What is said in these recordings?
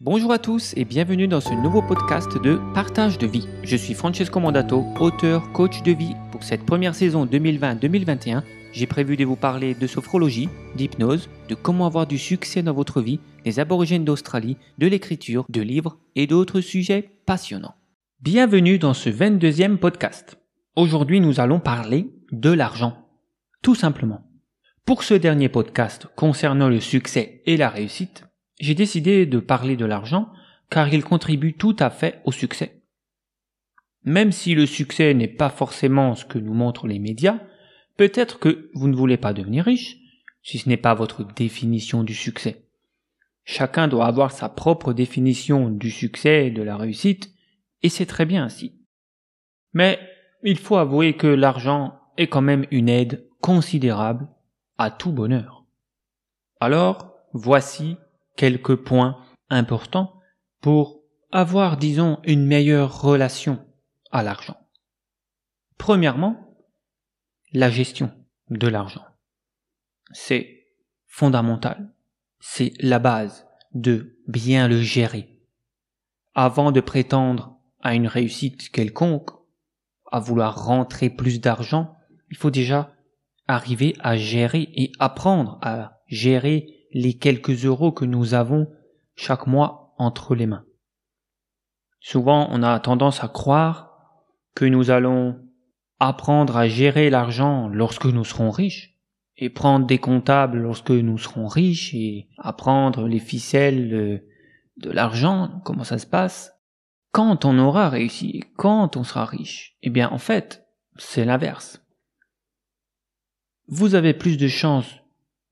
Bonjour à tous et bienvenue dans ce nouveau podcast de Partage de vie. Je suis Francesco Mandato, auteur, coach de vie. Pour cette première saison 2020-2021, j'ai prévu de vous parler de sophrologie, d'hypnose, de comment avoir du succès dans votre vie, des aborigènes d'Australie, de l'écriture, de livres et d'autres sujets passionnants. Bienvenue dans ce 22e podcast. Aujourd'hui, nous allons parler de l'argent. Tout simplement. Pour ce dernier podcast concernant le succès et la réussite, j'ai décidé de parler de l'argent car il contribue tout à fait au succès. Même si le succès n'est pas forcément ce que nous montrent les médias, peut-être que vous ne voulez pas devenir riche, si ce n'est pas votre définition du succès. Chacun doit avoir sa propre définition du succès et de la réussite, et c'est très bien ainsi. Mais il faut avouer que l'argent est quand même une aide considérable à tout bonheur. Alors, voici quelques points importants pour avoir, disons, une meilleure relation à l'argent. Premièrement, la gestion de l'argent. C'est fondamental. C'est la base de bien le gérer. Avant de prétendre à une réussite quelconque, à vouloir rentrer plus d'argent, il faut déjà arriver à gérer et apprendre à gérer les quelques euros que nous avons chaque mois entre les mains. Souvent, on a tendance à croire que nous allons apprendre à gérer l'argent lorsque nous serons riches, et prendre des comptables lorsque nous serons riches, et apprendre les ficelles de l'argent, comment ça se passe, quand on aura réussi, quand on sera riche. Eh bien, en fait, c'est l'inverse. Vous avez plus de chances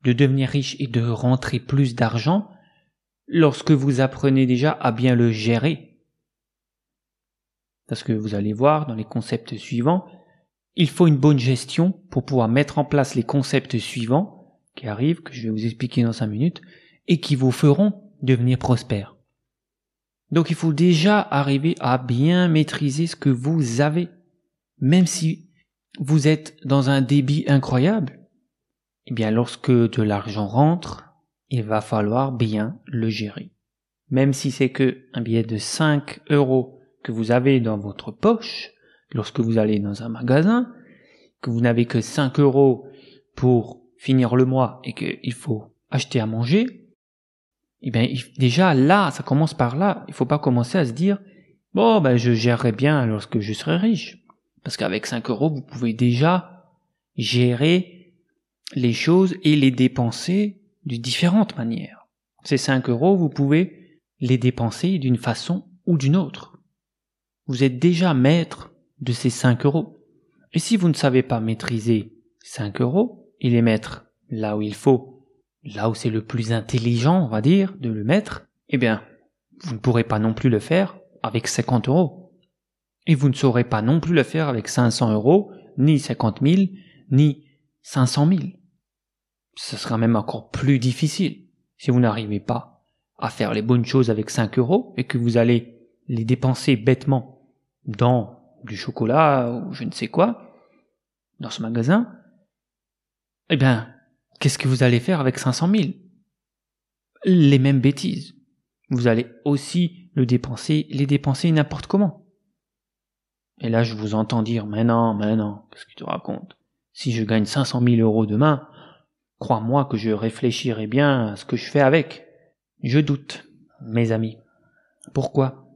de devenir riche et de rentrer plus d'argent lorsque vous apprenez déjà à bien le gérer. Parce que vous allez voir dans les concepts suivants, il faut une bonne gestion pour pouvoir mettre en place les concepts suivants qui arrivent, que je vais vous expliquer dans cinq minutes, et qui vous feront devenir prospère. Donc il faut déjà arriver à bien maîtriser ce que vous avez, même si vous êtes dans un débit incroyable, eh bien, lorsque de l'argent rentre, il va falloir bien le gérer. Même si c'est que un billet de 5 euros que vous avez dans votre poche, lorsque vous allez dans un magasin, que vous n'avez que 5 euros pour finir le mois et qu'il faut acheter à manger, eh bien, déjà là, ça commence par là. Il faut pas commencer à se dire, bon, ben, je gérerai bien lorsque je serai riche. Parce qu'avec 5 euros, vous pouvez déjà gérer les choses et les dépenser de différentes manières. Ces 5 euros, vous pouvez les dépenser d'une façon ou d'une autre. Vous êtes déjà maître de ces 5 euros. Et si vous ne savez pas maîtriser 5 euros et les mettre là où il faut, là où c'est le plus intelligent, on va dire, de le mettre, eh bien, vous ne pourrez pas non plus le faire avec 50 euros. Et vous ne saurez pas non plus le faire avec 500 euros, ni 50 000, ni 500 000. Ce sera même encore plus difficile si vous n'arrivez pas à faire les bonnes choses avec 5 euros et que vous allez les dépenser bêtement dans du chocolat ou je ne sais quoi, dans ce magasin. Eh bien, qu'est-ce que vous allez faire avec 500 000 Les mêmes bêtises. Vous allez aussi le dépenser, les dépenser n'importe comment. Et là, je vous entends dire, mais non, mais non, qu'est-ce que tu racontes? Si je gagne 500 000 euros demain, crois-moi que je réfléchirai bien à ce que je fais avec. Je doute, mes amis. Pourquoi?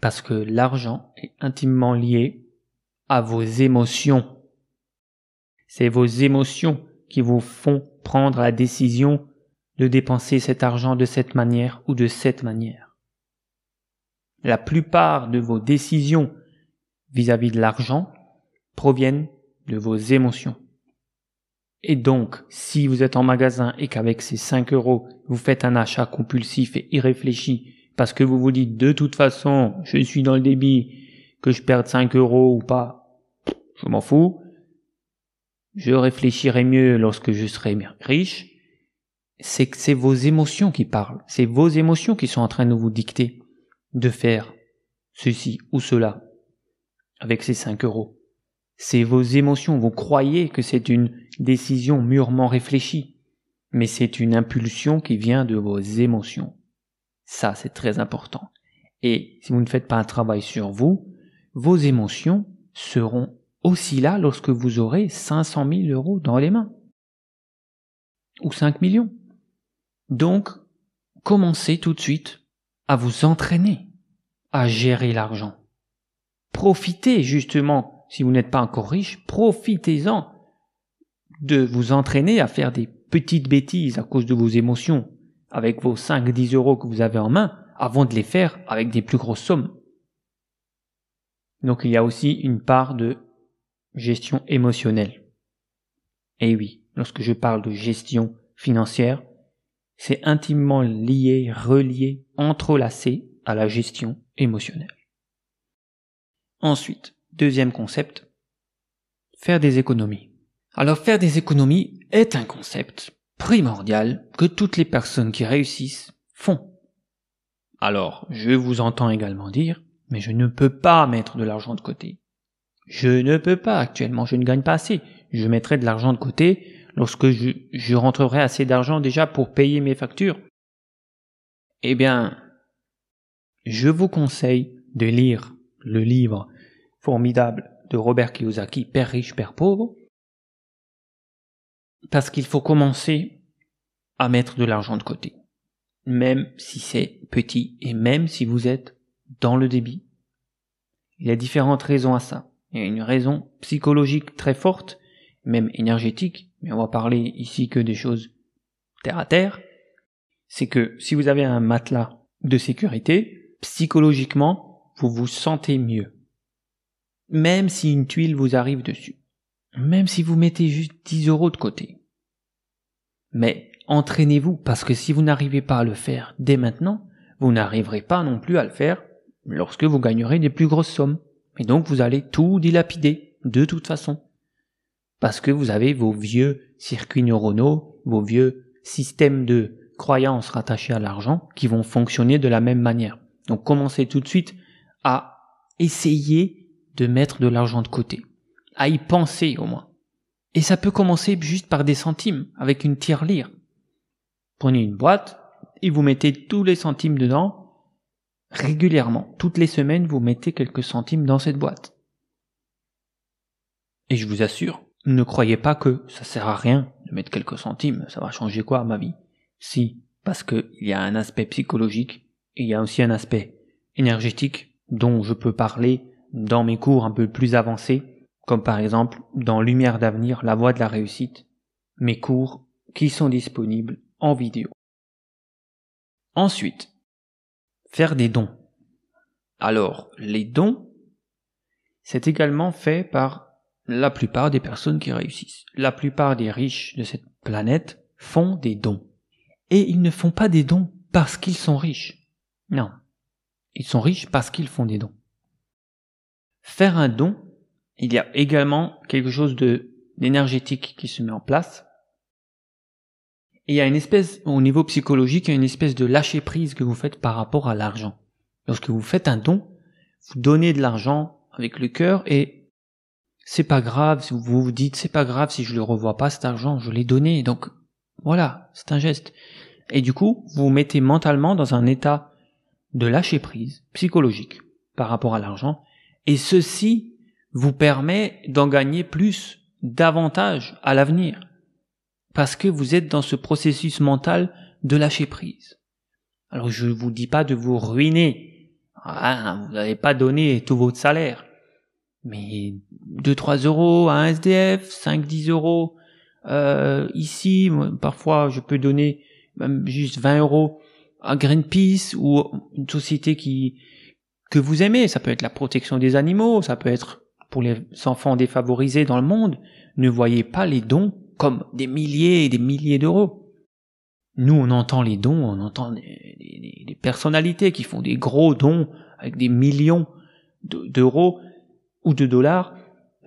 Parce que l'argent est intimement lié à vos émotions. C'est vos émotions qui vous font prendre la décision de dépenser cet argent de cette manière ou de cette manière. La plupart de vos décisions vis-à-vis de l'argent proviennent de vos émotions. Et donc, si vous êtes en magasin et qu'avec ces 5 euros, vous faites un achat compulsif et irréfléchi, parce que vous vous dites de toute façon, je suis dans le débit, que je perde 5 euros ou pas, je m'en fous. Je réfléchirai mieux lorsque je serai riche. C'est que c'est vos émotions qui parlent. C'est vos émotions qui sont en train de vous dicter de faire ceci ou cela avec ces 5 euros c'est vos émotions. Vous croyez que c'est une décision mûrement réfléchie, mais c'est une impulsion qui vient de vos émotions. Ça, c'est très important. Et si vous ne faites pas un travail sur vous, vos émotions seront aussi là lorsque vous aurez 500 000 euros dans les mains. Ou 5 millions. Donc, commencez tout de suite à vous entraîner à gérer l'argent. Profitez justement, si vous n'êtes pas encore riche, profitez-en de vous entraîner à faire des petites bêtises à cause de vos émotions avec vos 5-10 euros que vous avez en main avant de les faire avec des plus grosses sommes. Donc il y a aussi une part de gestion émotionnelle. Et oui, lorsque je parle de gestion financière, c'est intimement lié, relié, entrelacé à la gestion émotionnelle. Ensuite, deuxième concept, faire des économies. Alors faire des économies est un concept primordial que toutes les personnes qui réussissent font. Alors, je vous entends également dire, mais je ne peux pas mettre de l'argent de côté. Je ne peux pas actuellement, je ne gagne pas assez. Je mettrai de l'argent de côté lorsque je, rentrerai assez d'argent déjà pour payer mes factures. Eh bien, je vous conseille de lire le livre formidable de Robert Kiyosaki, Père riche, Père pauvre, parce qu'il faut commencer à mettre de l'argent de côté, même si c'est petit et même si vous êtes dans le débit. Il y a différentes raisons à ça. Il y a une raison psychologique très forte, même énergétique, mais on va parler ici que des choses terre à terre. C'est que si vous avez un matelas de sécurité, psychologiquement, vous vous sentez mieux. Même si une tuile vous arrive dessus. Même si vous mettez juste 10 euros de côté. Mais entraînez-vous parce que si vous n'arrivez pas à le faire dès maintenant, vous n'arriverez pas non plus à le faire lorsque vous gagnerez des plus grosses sommes. Et donc vous allez tout dilapider de toute façon. Parce que vous avez vos vieux circuits neuronaux, vos vieux systèmes de croyances rattachés à l'argent qui vont fonctionner de la même manière. Donc commencez tout de suite à essayer de mettre de l'argent de côté, à y penser au moins. Et ça peut commencer juste par des centimes, avec une tirelire. Prenez une boîte et vous mettez tous les centimes dedans régulièrement. Toutes les semaines, vous mettez quelques centimes dans cette boîte. Et je vous assure, ne croyez pas que ça sert à rien de mettre quelques centimes, ça va changer quoi ma vie? Si, parce qu'il y a un aspect psychologique il y a aussi un aspect énergétique dont je peux parler dans mes cours un peu plus avancés, comme par exemple dans Lumière d'avenir, la voie de la réussite, mes cours qui sont disponibles en vidéo. Ensuite, faire des dons. Alors, les dons, c'est également fait par la plupart des personnes qui réussissent. La plupart des riches de cette planète font des dons. Et ils ne font pas des dons parce qu'ils sont riches. Non. Ils sont riches parce qu'ils font des dons. Faire un don, il y a également quelque chose de d'énergétique qui se met en place. Et il y a une espèce, au niveau psychologique, il y a une espèce de lâcher prise que vous faites par rapport à l'argent. Lorsque vous faites un don, vous donnez de l'argent avec le cœur et c'est pas grave, vous vous dites c'est pas grave si je le revois pas cet argent, je l'ai donné, donc voilà, c'est un geste. Et du coup, vous vous mettez mentalement dans un état de lâcher prise psychologique par rapport à l'argent, et ceci vous permet d'en gagner plus, davantage à l'avenir, parce que vous êtes dans ce processus mental de lâcher prise. Alors je ne vous dis pas de vous ruiner, ah, vous n'avez pas donné tout votre salaire, mais 2-3 euros à un SDF, 5-10 euros euh, ici, parfois je peux donner même juste 20 euros à Greenpeace ou une société qui que vous aimez. Ça peut être la protection des animaux, ça peut être pour les enfants défavorisés dans le monde. Ne voyez pas les dons comme des milliers et des milliers d'euros. Nous, on entend les dons, on entend des, personnalités qui font des gros dons avec des millions d'euros ou de dollars,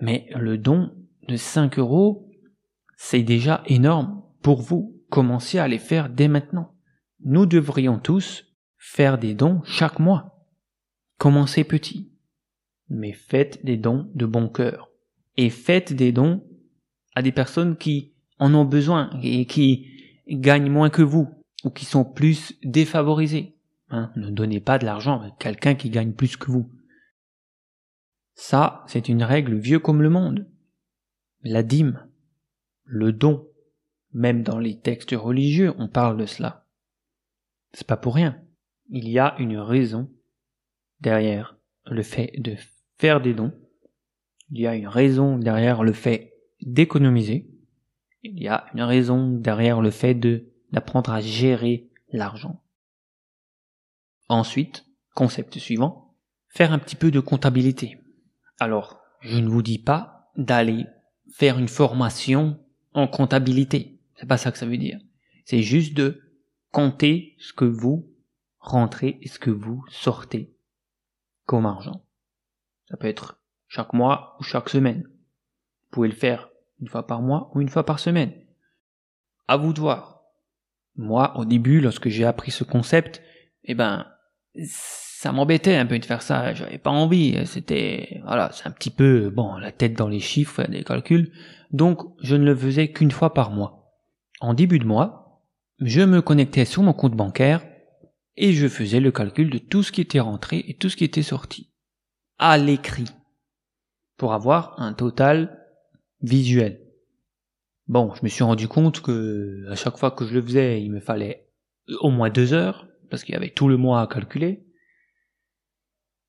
mais le don de 5 euros, c'est déjà énorme pour vous. Commencez à les faire dès maintenant nous devrions tous faire des dons chaque mois. Commencez petit, mais faites des dons de bon cœur. Et faites des dons à des personnes qui en ont besoin et qui gagnent moins que vous ou qui sont plus défavorisées. Hein, ne donnez pas de l'argent à quelqu'un qui gagne plus que vous. Ça, c'est une règle vieux comme le monde. La dîme, le don, même dans les textes religieux, on parle de cela. C'est pas pour rien. Il y a une raison derrière le fait de faire des dons. Il y a une raison derrière le fait d'économiser. Il y a une raison derrière le fait d'apprendre à gérer l'argent. Ensuite, concept suivant, faire un petit peu de comptabilité. Alors, je ne vous dis pas d'aller faire une formation en comptabilité. C'est pas ça que ça veut dire. C'est juste de compter ce que vous rentrez et ce que vous sortez comme argent. Ça peut être chaque mois ou chaque semaine. Vous pouvez le faire une fois par mois ou une fois par semaine. À vous de voir. Moi, au début, lorsque j'ai appris ce concept, eh ben, ça m'embêtait un peu de faire ça. J'avais pas envie. C'était, voilà, c'est un petit peu, bon, la tête dans les chiffres, des calculs. Donc, je ne le faisais qu'une fois par mois. En début de mois, je me connectais sur mon compte bancaire et je faisais le calcul de tout ce qui était rentré et tout ce qui était sorti. À l'écrit. Pour avoir un total visuel. Bon, je me suis rendu compte que à chaque fois que je le faisais, il me fallait au moins deux heures, parce qu'il y avait tout le mois à calculer.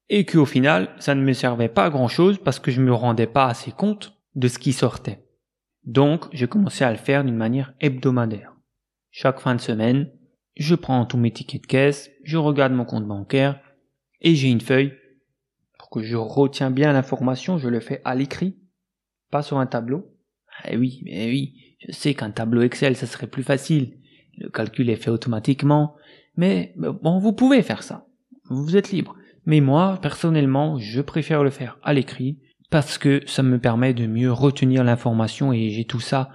Et qu'au final, ça ne me servait pas à grand chose parce que je me rendais pas assez compte de ce qui sortait. Donc, j'ai commencé à le faire d'une manière hebdomadaire. Chaque fin de semaine, je prends tous mes tickets de caisse, je regarde mon compte bancaire, et j'ai une feuille. Pour que je retiens bien l'information, je le fais à l'écrit, pas sur un tableau. Eh oui, mais oui, je sais qu'un tableau Excel, ça serait plus facile. Le calcul est fait automatiquement. Mais bon, vous pouvez faire ça. Vous êtes libre. Mais moi, personnellement, je préfère le faire à l'écrit parce que ça me permet de mieux retenir l'information et j'ai tout ça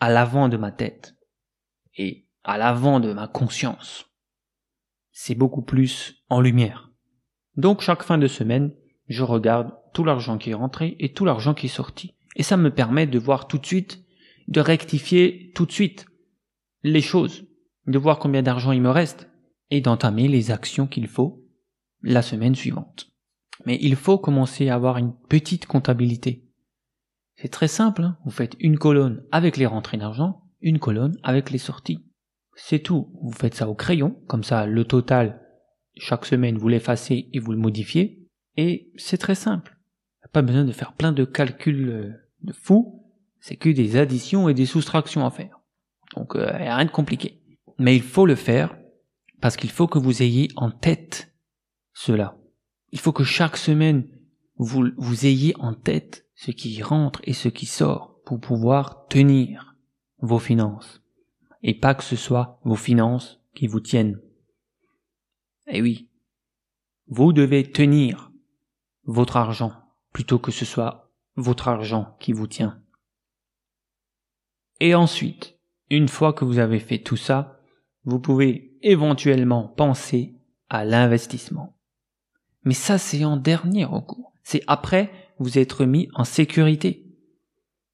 à l'avant de ma tête. Et à l'avant de ma conscience. C'est beaucoup plus en lumière. Donc chaque fin de semaine, je regarde tout l'argent qui est rentré et tout l'argent qui est sorti. Et ça me permet de voir tout de suite, de rectifier tout de suite les choses, de voir combien d'argent il me reste et d'entamer les actions qu'il faut la semaine suivante. Mais il faut commencer à avoir une petite comptabilité. C'est très simple, hein. vous faites une colonne avec les rentrées d'argent, une colonne avec les sorties. C'est tout. Vous faites ça au crayon, comme ça le total, chaque semaine vous l'effacez et vous le modifiez. Et c'est très simple. Pas besoin de faire plein de calculs euh, de fou. C'est que des additions et des soustractions à faire. Donc euh, rien de compliqué. Mais il faut le faire parce qu'il faut que vous ayez en tête cela. Il faut que chaque semaine vous ayez en tête ce qui rentre et ce qui sort pour pouvoir tenir vos finances et pas que ce soit vos finances qui vous tiennent. Eh oui, vous devez tenir votre argent plutôt que ce soit votre argent qui vous tient. Et ensuite, une fois que vous avez fait tout ça, vous pouvez éventuellement penser à l'investissement. Mais ça, c'est en dernier recours. C'est après vous être mis en sécurité.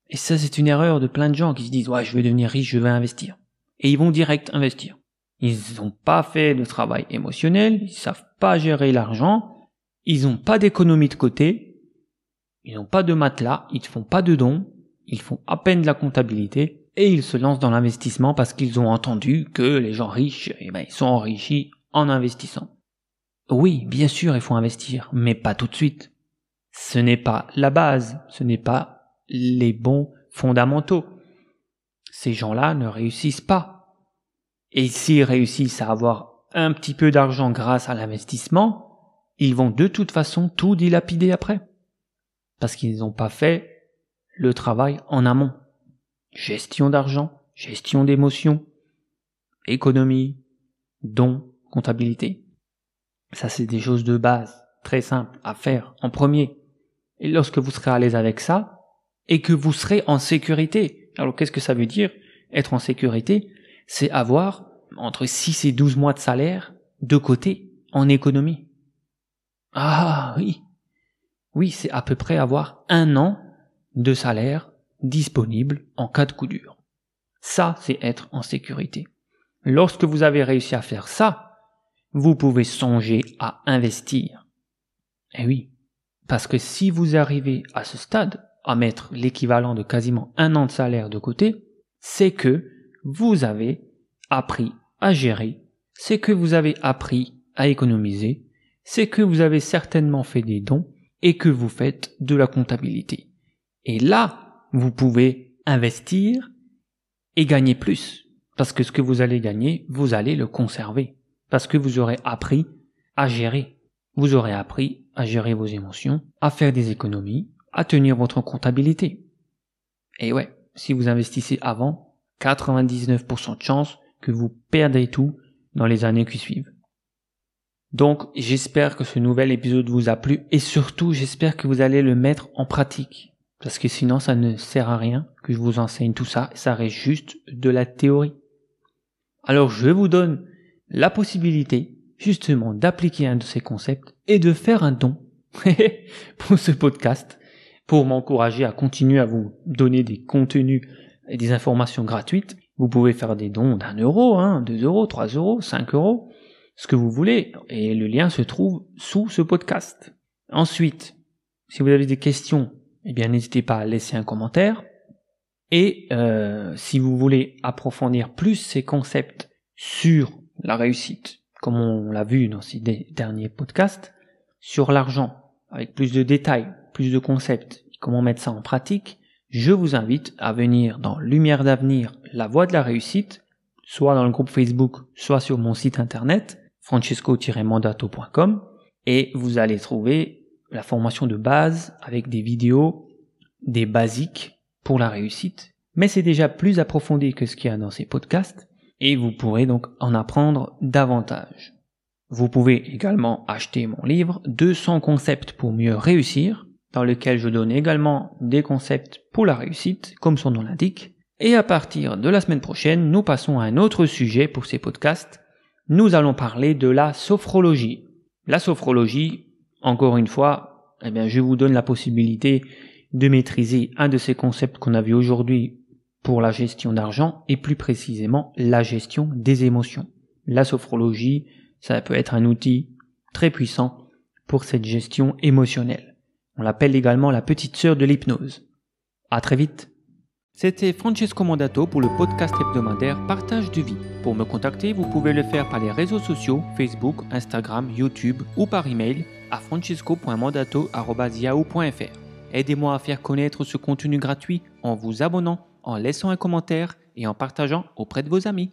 Et ça, c'est une erreur de plein de gens qui se disent, ouais, je vais devenir riche, je vais investir et ils vont direct investir. Ils n'ont pas fait de travail émotionnel, ils savent pas gérer l'argent, ils n'ont pas d'économie de côté, ils n'ont pas de matelas, ils ne font pas de dons, ils font à peine de la comptabilité et ils se lancent dans l'investissement parce qu'ils ont entendu que les gens riches, eh ben, ils sont enrichis en investissant. Oui, bien sûr, il faut investir, mais pas tout de suite. Ce n'est pas la base, ce n'est pas les bons fondamentaux ces gens-là ne réussissent pas. Et s'ils réussissent à avoir un petit peu d'argent grâce à l'investissement, ils vont de toute façon tout dilapider après. Parce qu'ils n'ont pas fait le travail en amont. Gestion d'argent, gestion d'émotions, économie, dons, comptabilité. Ça, c'est des choses de base, très simples à faire en premier. Et lorsque vous serez à l'aise avec ça, et que vous serez en sécurité, alors qu'est-ce que ça veut dire être en sécurité? C'est avoir entre 6 et 12 mois de salaire de côté en économie. Ah oui. Oui, c'est à peu près avoir un an de salaire disponible en cas de coup dur. Ça, c'est être en sécurité. Lorsque vous avez réussi à faire ça, vous pouvez songer à investir. Eh oui, parce que si vous arrivez à ce stade, à mettre l'équivalent de quasiment un an de salaire de côté, c'est que vous avez appris à gérer, c'est que vous avez appris à économiser, c'est que vous avez certainement fait des dons et que vous faites de la comptabilité. Et là, vous pouvez investir et gagner plus. Parce que ce que vous allez gagner, vous allez le conserver. Parce que vous aurez appris à gérer. Vous aurez appris à gérer vos émotions, à faire des économies, à tenir votre comptabilité. Et ouais, si vous investissez avant, 99% de chances que vous perdez tout dans les années qui suivent. Donc j'espère que ce nouvel épisode vous a plu et surtout j'espère que vous allez le mettre en pratique. Parce que sinon ça ne sert à rien que je vous enseigne tout ça, ça reste juste de la théorie. Alors je vous donne la possibilité justement d'appliquer un de ces concepts et de faire un don pour ce podcast pour m'encourager à continuer à vous donner des contenus et des informations gratuites. Vous pouvez faire des dons d'un euro, hein, deux euros, trois euros, cinq euros, ce que vous voulez. Et le lien se trouve sous ce podcast. Ensuite, si vous avez des questions, eh bien n'hésitez pas à laisser un commentaire. Et euh, si vous voulez approfondir plus ces concepts sur la réussite, comme on l'a vu dans ces derniers podcasts, sur l'argent, avec plus de détails, plus de concepts, comment mettre ça en pratique, je vous invite à venir dans Lumière d'avenir, la voie de la réussite, soit dans le groupe Facebook, soit sur mon site internet, francesco-mandato.com, et vous allez trouver la formation de base avec des vidéos, des basiques pour la réussite, mais c'est déjà plus approfondi que ce qu'il y a dans ces podcasts, et vous pourrez donc en apprendre davantage. Vous pouvez également acheter mon livre 200 concepts pour mieux réussir, dans lequel je donne également des concepts pour la réussite, comme son nom l'indique. Et à partir de la semaine prochaine, nous passons à un autre sujet pour ces podcasts. Nous allons parler de la sophrologie. La sophrologie, encore une fois, eh bien, je vous donne la possibilité de maîtriser un de ces concepts qu'on a vu aujourd'hui pour la gestion d'argent et plus précisément la gestion des émotions. La sophrologie, ça peut être un outil très puissant pour cette gestion émotionnelle. On l'appelle également la petite sœur de l'hypnose. À très vite. C'était Francesco Mandato pour le podcast hebdomadaire Partage de vie. Pour me contacter, vous pouvez le faire par les réseaux sociaux Facebook, Instagram, YouTube ou par email à francesco.mandato.yahoo.fr. Aidez-moi à faire connaître ce contenu gratuit en vous abonnant, en laissant un commentaire et en partageant auprès de vos amis.